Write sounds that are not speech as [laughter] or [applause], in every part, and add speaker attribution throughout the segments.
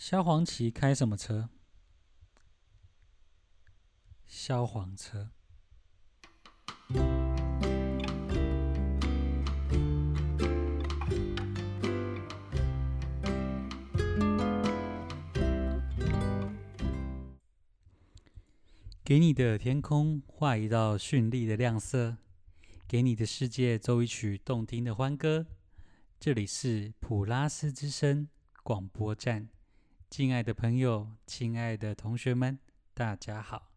Speaker 1: 萧煌奇开什么车？消防车。给你的天空画一道绚丽的亮色，给你的世界奏一曲动听的欢歌。这里是普拉斯之声广播站，敬爱的朋友，亲爱的同学们，大家好，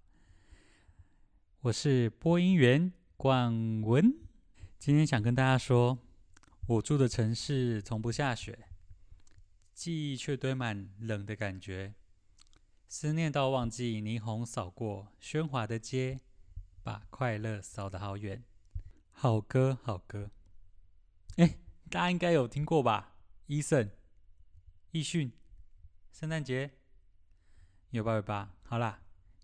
Speaker 1: 我是播音员冠文。今天想跟大家说，我住的城市从不下雪，记忆却堆满冷的感觉。思念到忘记，霓虹扫过喧哗的街，把快乐扫得好远。好歌，好歌。哎，大家应该有听过吧？eason 易迅，圣诞节有吧？有吧？好啦，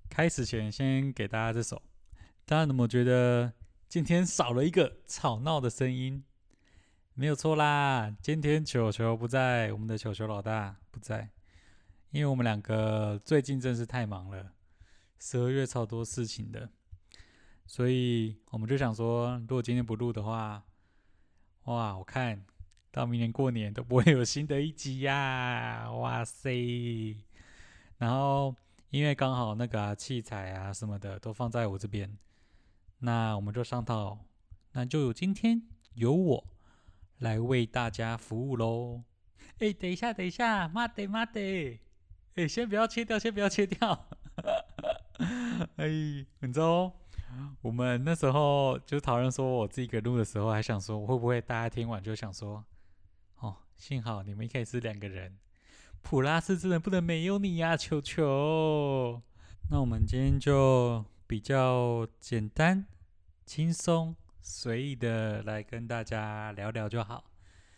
Speaker 1: 开始前先给大家这首。大家有没有觉得今天少了一个吵闹的声音？没有错啦，今天球球不在，我们的球球老大不在。因为我们两个最近真是太忙了，十二月超多事情的，所以我们就想说，如果今天不录的话，哇，我看到明年过年都不会有新的一集呀！哇塞！然后因为刚好那个器材啊什么的都放在我这边，那我们就上套，那就有今天由我来为大家服务喽。哎，等一下，等一下，妈的，妈的！哎，先不要切掉，先不要切掉。哎，你知道，我们那时候就讨论说，我自己一个录的时候，还想说，会不会大家听完就想说，幸好你们一开始是两个人，普拉斯真的不能没有你呀，球球。那我们今天就比较简单、轻松、随意的来跟大家聊聊就好。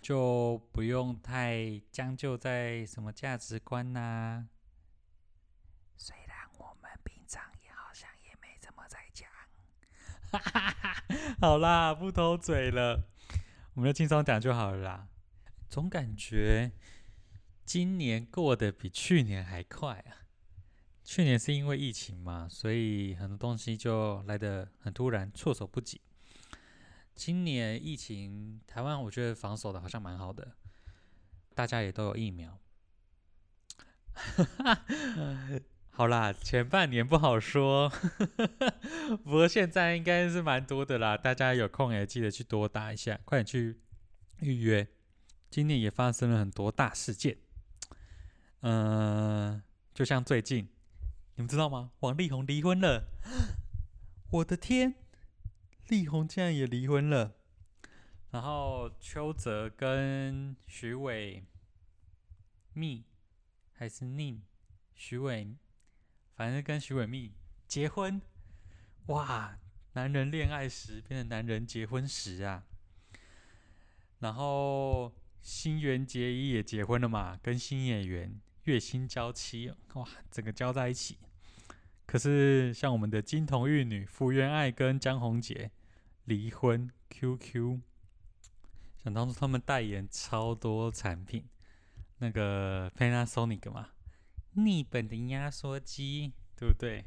Speaker 1: 就不用太将就在什么价值观呐。虽然我们平常也好像也没怎么在讲。好啦，不偷嘴了，我们就轻松讲就好了啦。总感觉今年过得比去年还快啊。去年是因为疫情嘛，所以很多东西就来得很突然，措手不及。今年疫情，台湾我觉得防守的好像蛮好的，大家也都有疫苗。[laughs] 好啦，前半年不好说，[laughs] 不过现在应该是蛮多的啦。大家有空也记得去多打一下，快点去预约。今年也发生了很多大事件，嗯，就像最近，你们知道吗？王力宏离婚了，[gasps] 我的天！力宏竟然也离婚了，然后邱泽跟徐伟密还是宁徐伟，反正跟徐伟密结婚，哇！男人恋爱时变成男人结婚时啊。然后新垣结衣也结婚了嘛，跟新演员月薪娇妻，哇，整个交在一起。可是像我们的金童玉女福原爱跟江宏杰。离婚，QQ。想当初他们代言超多产品，那个 Panasonic 嘛，日本的压缩机，对不对？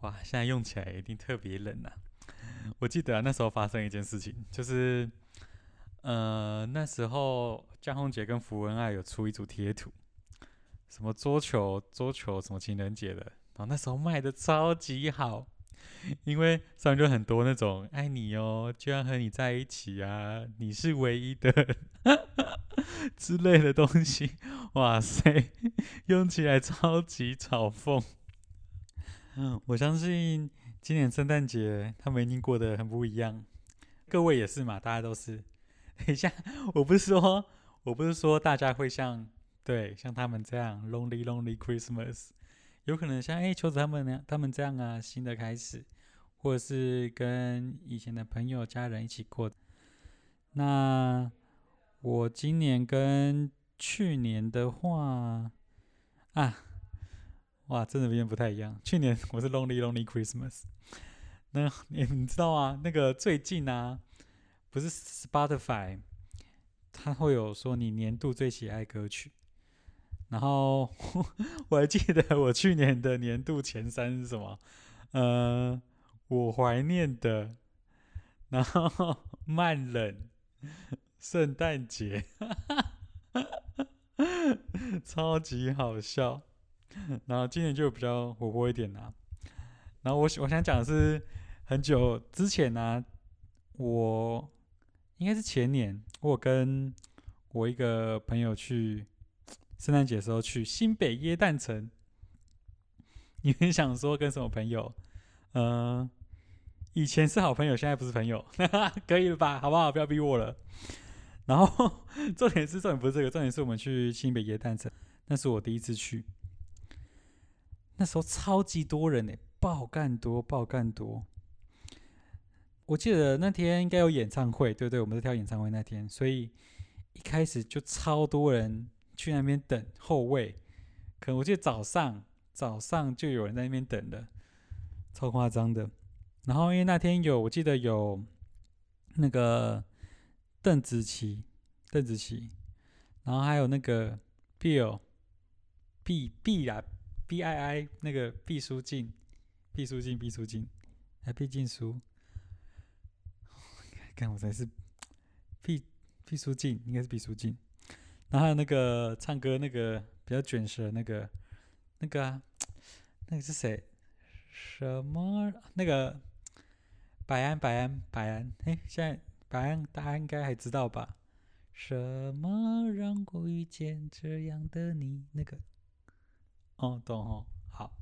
Speaker 1: 哇，现在用起来一定特别冷呐。我记得那时候发生一件事情，就是，呃，那时候江宏杰跟福文爱有出一组贴图，什么桌球、桌球什么情人节的，然后那时候卖的超级好。因为上面就很多那种爱你哦，就要和你在一起啊，你是唯一的 [laughs] 之类的东西，哇塞，用起来超级嘲讽。嗯，我相信今年圣诞节他们一定过得很不一样，各位也是嘛，大家都是。[laughs] 等一下，我不是说，我不是说大家会像对像他们这样 lonely lonely Christmas。有可能像哎，秋子他们那，他们这样啊，新的开始，或者是跟以前的朋友、家人一起过。那我今年跟去年的话啊，哇，真的有点不太一样。去年我是 Lonely Lonely Christmas，那你你知道啊？那个最近啊，不是 Spotify，它会有说你年度最喜爱歌曲。然后 [laughs] 我还记得我去年的年度前三是什么？呃，我怀念的，然后慢冷，[laughs] 圣诞节，[laughs] 超级好笑。然后今年就比较活泼一点啦。然后我我想讲的是，很久之前呢，我应该是前年，我跟我一个朋友去圣诞节的时候去新北耶诞城。你们想说跟什么朋友？嗯，以前是好朋友，现在不是朋友，[laughs] 可以了吧？好不好？不要逼我了。然后 [laughs] 重点是重点不是这个，重点是我们去新北耶诞城，那是我第一次去。那时候超级多人呢，爆干多，爆干多。我记得那天应该有演唱会，对不对？我们在跳演唱会那天，所以一开始就超多人去那边等后位。可能我记得早上早上就有人在那边等的，超夸张的。然后因为那天有，我记得有那个邓紫棋，邓紫棋，然后还有那个 Bill，B B 啊。B I I 那个毕书尽，毕书尽，毕书尽，还毕竟书，看我才是毕毕书尽，应该是毕书尽。然后还有那个唱歌那个比较卷舌那个那个啊，那个是谁？什么？那个白安，白安，白安。哎，现在白安大家应该还知道吧？什么让我遇见这样的你？那个。哦，懂哦，好，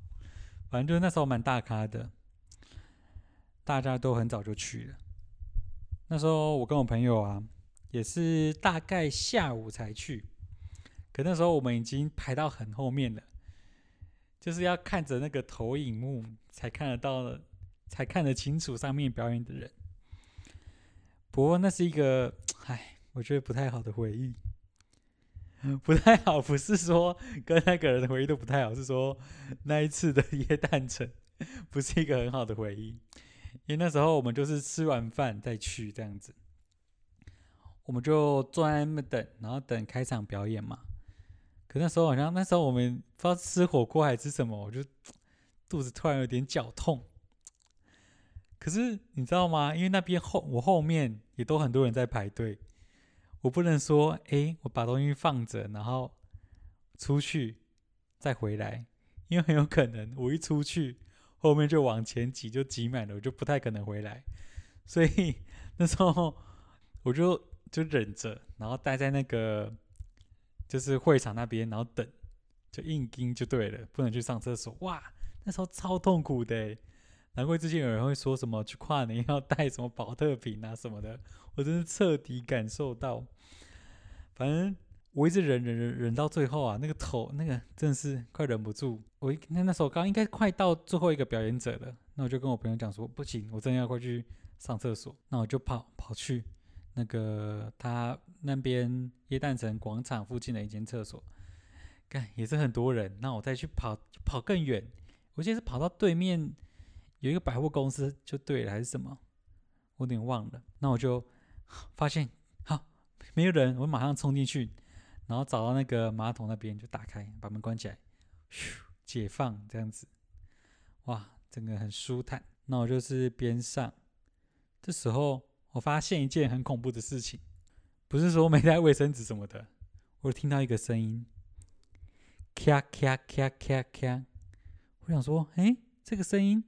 Speaker 1: 反正就是那时候蛮大咖的，大家都很早就去了。那时候我跟我朋友啊，也是大概下午才去，可那时候我们已经排到很后面了，就是要看着那个投影幕才看得到，才看得清楚上面表演的人。不过那是一个，唉，我觉得不太好的回忆。[laughs] 不太好，不是说跟那个人的回忆都不太好，是说那一次的夜蛋城 [laughs] 不是一个很好的回忆。因为那时候我们就是吃完饭再去这样子，我们就坐在那边等，然后等开场表演嘛。可那时候好像那时候我们不知道吃火锅还是什么，我就肚子突然有点绞痛。可是你知道吗？因为那边后我后面也都很多人在排队。我不能说，哎，我把东西放着，然后出去再回来，因为很有可能我一出去，后面就往前挤，就挤满了，我就不太可能回来。所以 [laughs] 那时候我就就忍着，然后待在那个就是会场那边，然后等，就硬盯就对了，不能去上厕所。哇，那时候超痛苦的。难怪之前有人会说什么去跨年要带什么保特瓶啊什么的，我真是彻底感受到。反正我一直忍忍忍忍到最后啊，那个头那个真的是快忍不住。我那那时候刚应该快到最后一个表演者了，那我就跟我朋友讲说不行，我真的要快去上厕所。那我就跑跑去那个他那边耶诞城广场附近的一间厕所，看也是很多人。那我再去跑跑更远，我记得是跑到对面。有一个百货公司就对了，还是什么？我有点忘了。那我就发现好没有人，我马上冲进去，然后找到那个马桶那边就打开，把门关起来，咻，解放这样子。哇，整个很舒坦。那我就是边上，这时候我发现一件很恐怖的事情，不是说没带卫生纸什么的，我听到一个声音，咔咔咔咔咔。我想说，哎，这个声音。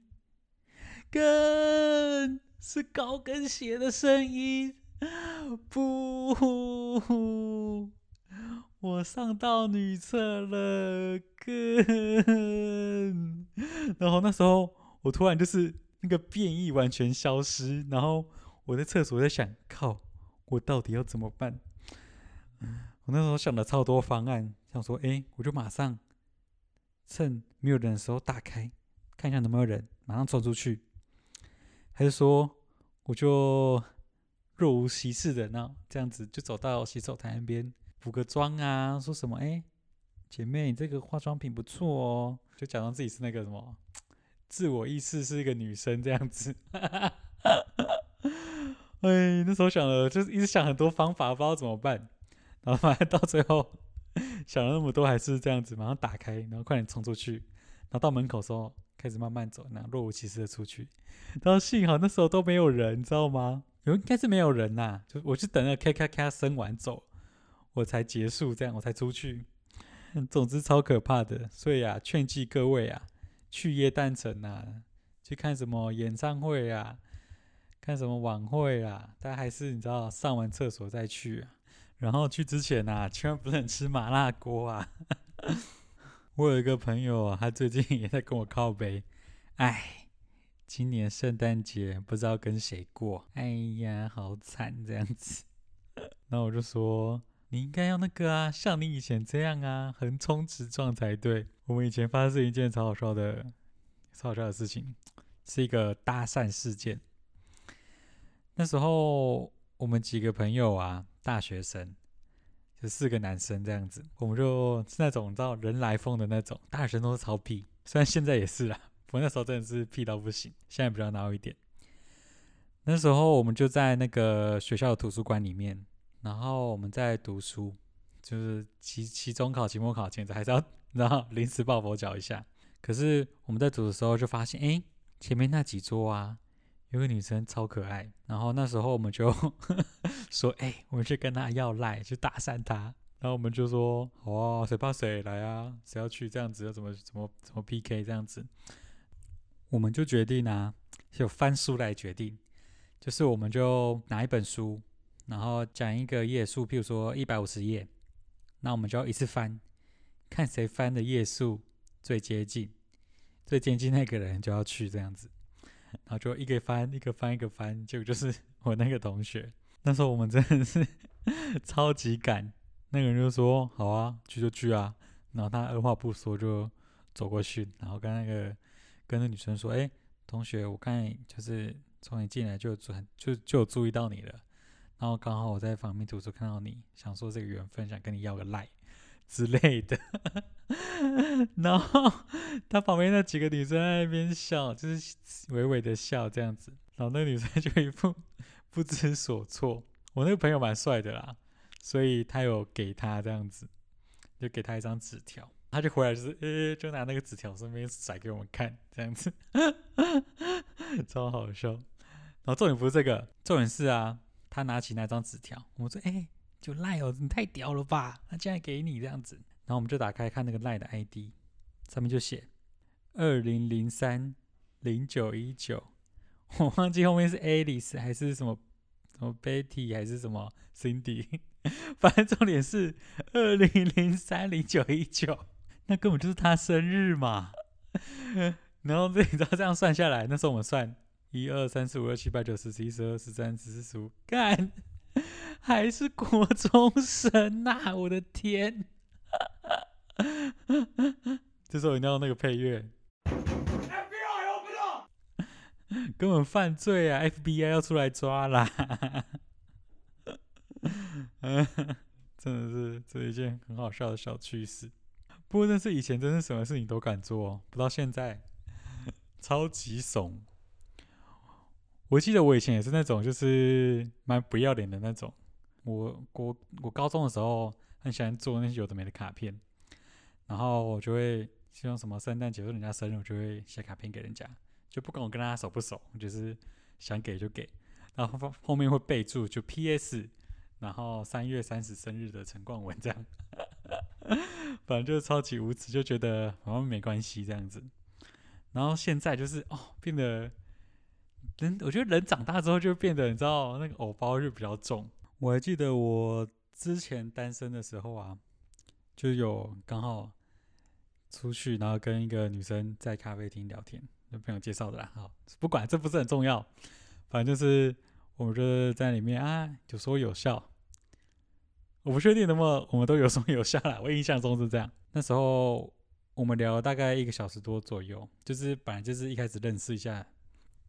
Speaker 1: 跟是高跟鞋的声音，不，我上到女厕了，跟，[laughs] 然后那时候我突然就是那个变异完全消失，然后我在厕所在想，靠，我到底要怎么办？我那时候想了超多方案，想说，哎，我就马上趁没有人的时候打开，看一下有没有人，马上冲出去。还是说，我就若无其事的那这样子，就走到洗手台那边补个妆啊，说什么？哎，姐妹，你这个化妆品不错哦，就假装自己是那个什么，自我意识是一个女生这样子。哎，那时候想了，就是一直想很多方法，不知道怎么办。然后反正到最后，想了那么多，还是这样子，马上打开，然后快点冲出去，然后到门口时候开始慢慢走，然后若无其事的出去。然后幸好那时候都没有人，你知道吗？有应该是没有人呐，就我就等着咔咔咔生完走，我才结束，这样我才出去。总之超可怕的，所以啊，劝诫各位啊，去耶诞城啊，去看什么演唱会啊，看什么晚会啊，大家还是你知道上完厕所再去啊。然后去之前呐，千万不能吃麻辣锅啊！[laughs] 我有一个朋友，他最近也在跟我靠背，哎，今年圣诞节不知道跟谁过，哎呀，好惨这样子。[laughs] 那我就说，你应该要那个啊，像你以前这样啊，横冲直撞才对。我们以前发生一件超好笑的、超好笑的事情，是一个搭讪事件。那时候我们几个朋友啊。大学生就四个男生这样子，我们就是那种你知道人来疯的那种，大学生都是超屁，虽然现在也是啦，我那时候真的是屁到不行，现在比较孬一点。那时候我们就在那个学校的图书馆里面，然后我们在读书，就是期期中考、期末考前，还是要 [laughs] 然后临时抱佛脚一下。可是我们在读的时候就发现，哎，前面那几桌啊。有个女生超可爱，然后那时候我们就 [laughs] 说：“哎，我们去跟她要赖，去搭讪她。”然后我们就说：“好啊，谁怕谁来啊？谁要去这样子？要怎么怎么怎么 PK 这样子？”我们就决定啊，就翻书来决定，就是我们就拿一本书，然后讲一个页数，譬如说一百五十页，那我们就要一次翻，看谁翻的页数最接近，最接近那个人就要去这样子。然后就一个翻一个翻一个翻，结果就是我那个同学。那时候我们真的是 [laughs] 超级赶，那个人就说：“好啊，去就去啊。”然后他二话不说就走过去，然后跟那个跟那女生说：“哎，同学，我看就是从你进来就转就就有注意到你了。然后刚好我在旁边读书看到你，想说这个缘分，想跟你要个赖之类的。[laughs] ”然后他旁边那几个女生在那边笑，就是微微的笑这样子。然后那个女生就一副不知所措。我那个朋友蛮帅的啦，所以他有给他这样子，就给他一张纸条。他就回来就是，呃，就拿那个纸条顺便甩给我们看，这样子，[laughs] 超好笑。然后重点不是这个，重点是啊，他拿起那张纸条，我说，哎，就赖哦，你太屌了吧？他竟然给你这样子。然后我们就打开看那个赖的 ID，上面就写二零零三零九一九，我忘记后面是 Alice 还是什么什么 Betty 还是什么 Cindy，[laughs] 反正重点是二零零三零九一九，那根本就是他生日嘛。然后这你知道这样算下来，那时候我们算一二三四五六七八九十十一十二十三十四十五，干 [laughs] 还是国中生呐！[laughs] 我的天！[laughs] 这时候一定要那个配乐，FBI 根本犯罪啊！FBI 要出来抓啦！真的是这一件很好笑的小趣事。不过那是以前，真是什么事情都敢做，不到现在超级怂。我记得我以前也是那种，就是蛮不要脸的那种。我我我高中的时候很喜欢做那些有的没的卡片。然后我就会希望什么圣诞节或人家生日，我就会写卡片给人家，就不管我跟他熟不熟，就是想给就给。然后后面会备注就 P.S.，然后三月三十生日的陈冠文这样，[laughs] 反正就是超级无耻，就觉得好像没关系这样子。然后现在就是哦，变得人，[laughs] 我觉得人长大之后就变得你知道那个偶包就比较重。我还记得我之前单身的时候啊，就有刚好。出去，然后跟一个女生在咖啡厅聊天，那朋友介绍的啦。好，不管这不是很重要，反正就是我们就是在里面啊，有说有笑。我不确定能不能我们都有说有笑啦，我印象中是这样。那时候我们聊了大概一个小时多左右，就是本来就是一开始认识一下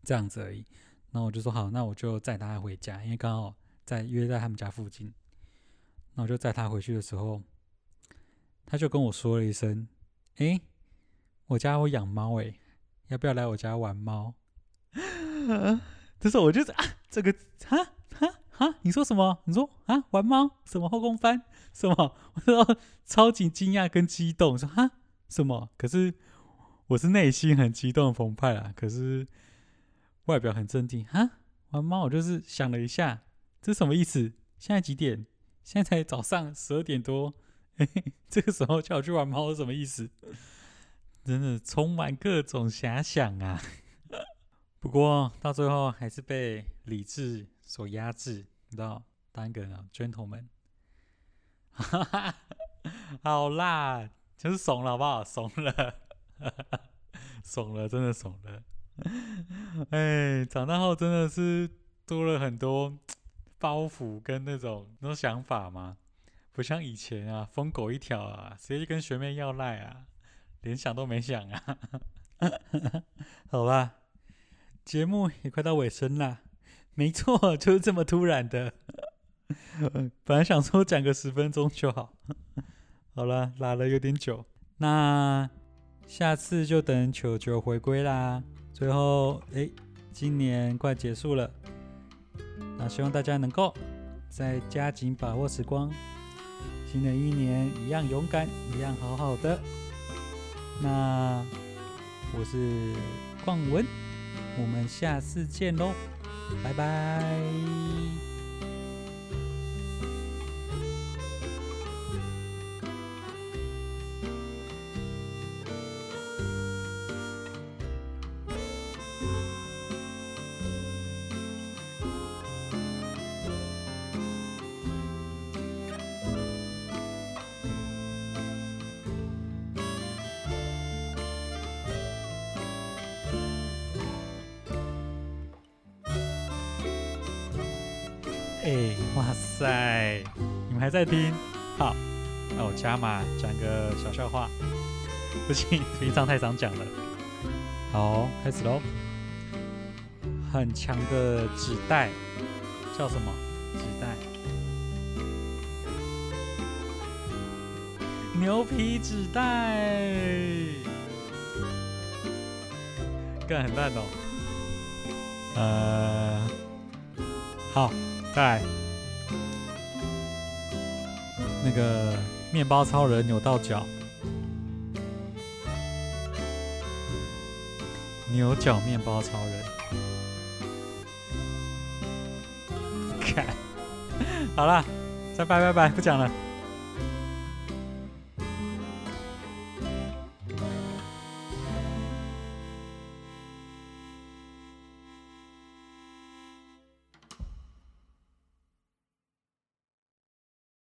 Speaker 1: 这样子而已。然后我就说好，那我就载他回家，因为刚好在约在他们家附近。那我就载他回去的时候，他就跟我说了一声。哎，我家有养猫哎，要不要来我家玩猫？[laughs] 这时候我就啊，这个哈哈啊，你说什么？你说啊，玩猫？什么后空翻？什么？[laughs] 我说超级惊讶跟激动，说哈什么？可是我是内心很激动澎湃啊，可是外表很镇定。哈，玩猫？我就是想了一下，这什么意思？现在几点？现在才早上十二点多，这个时候叫我去玩猫是，什么意思？真的充满各种遐想啊！不过到最后还是被理智所压制，你知道，当一个 gentleman，哈哈，[laughs] 好啦，就是怂了，好不好？怂了，[laughs] 怂了，真的怂了。[laughs] 哎，长大后真的是多了很多 [tsk] 包袱跟那种那种想法嘛，不像以前啊，疯狗一条啊，直接跟学妹要赖啊。连想都没想啊！[laughs] 好吧，节目也快到尾声啦。没错，就是这么突然的。[laughs] 本来想说讲个十分钟就好。好了，拉了有点久。那下次就等球球回归啦。最后，哎，今年快结束了，那希望大家能够再加紧把握时光。新的一年一样勇敢，一样好好的。那我是邝文，我们下次见喽，拜拜。哎，哇塞！你们还在听？好，那我加码讲个小笑话。不行，平常太常讲了。好，开始喽。很强的纸袋叫什么？纸袋？牛皮纸袋。干很烂哦。呃，好。在那个面包超人扭到脚，牛角面包超人，[laughs] 看好了，再拜拜拜，不讲了。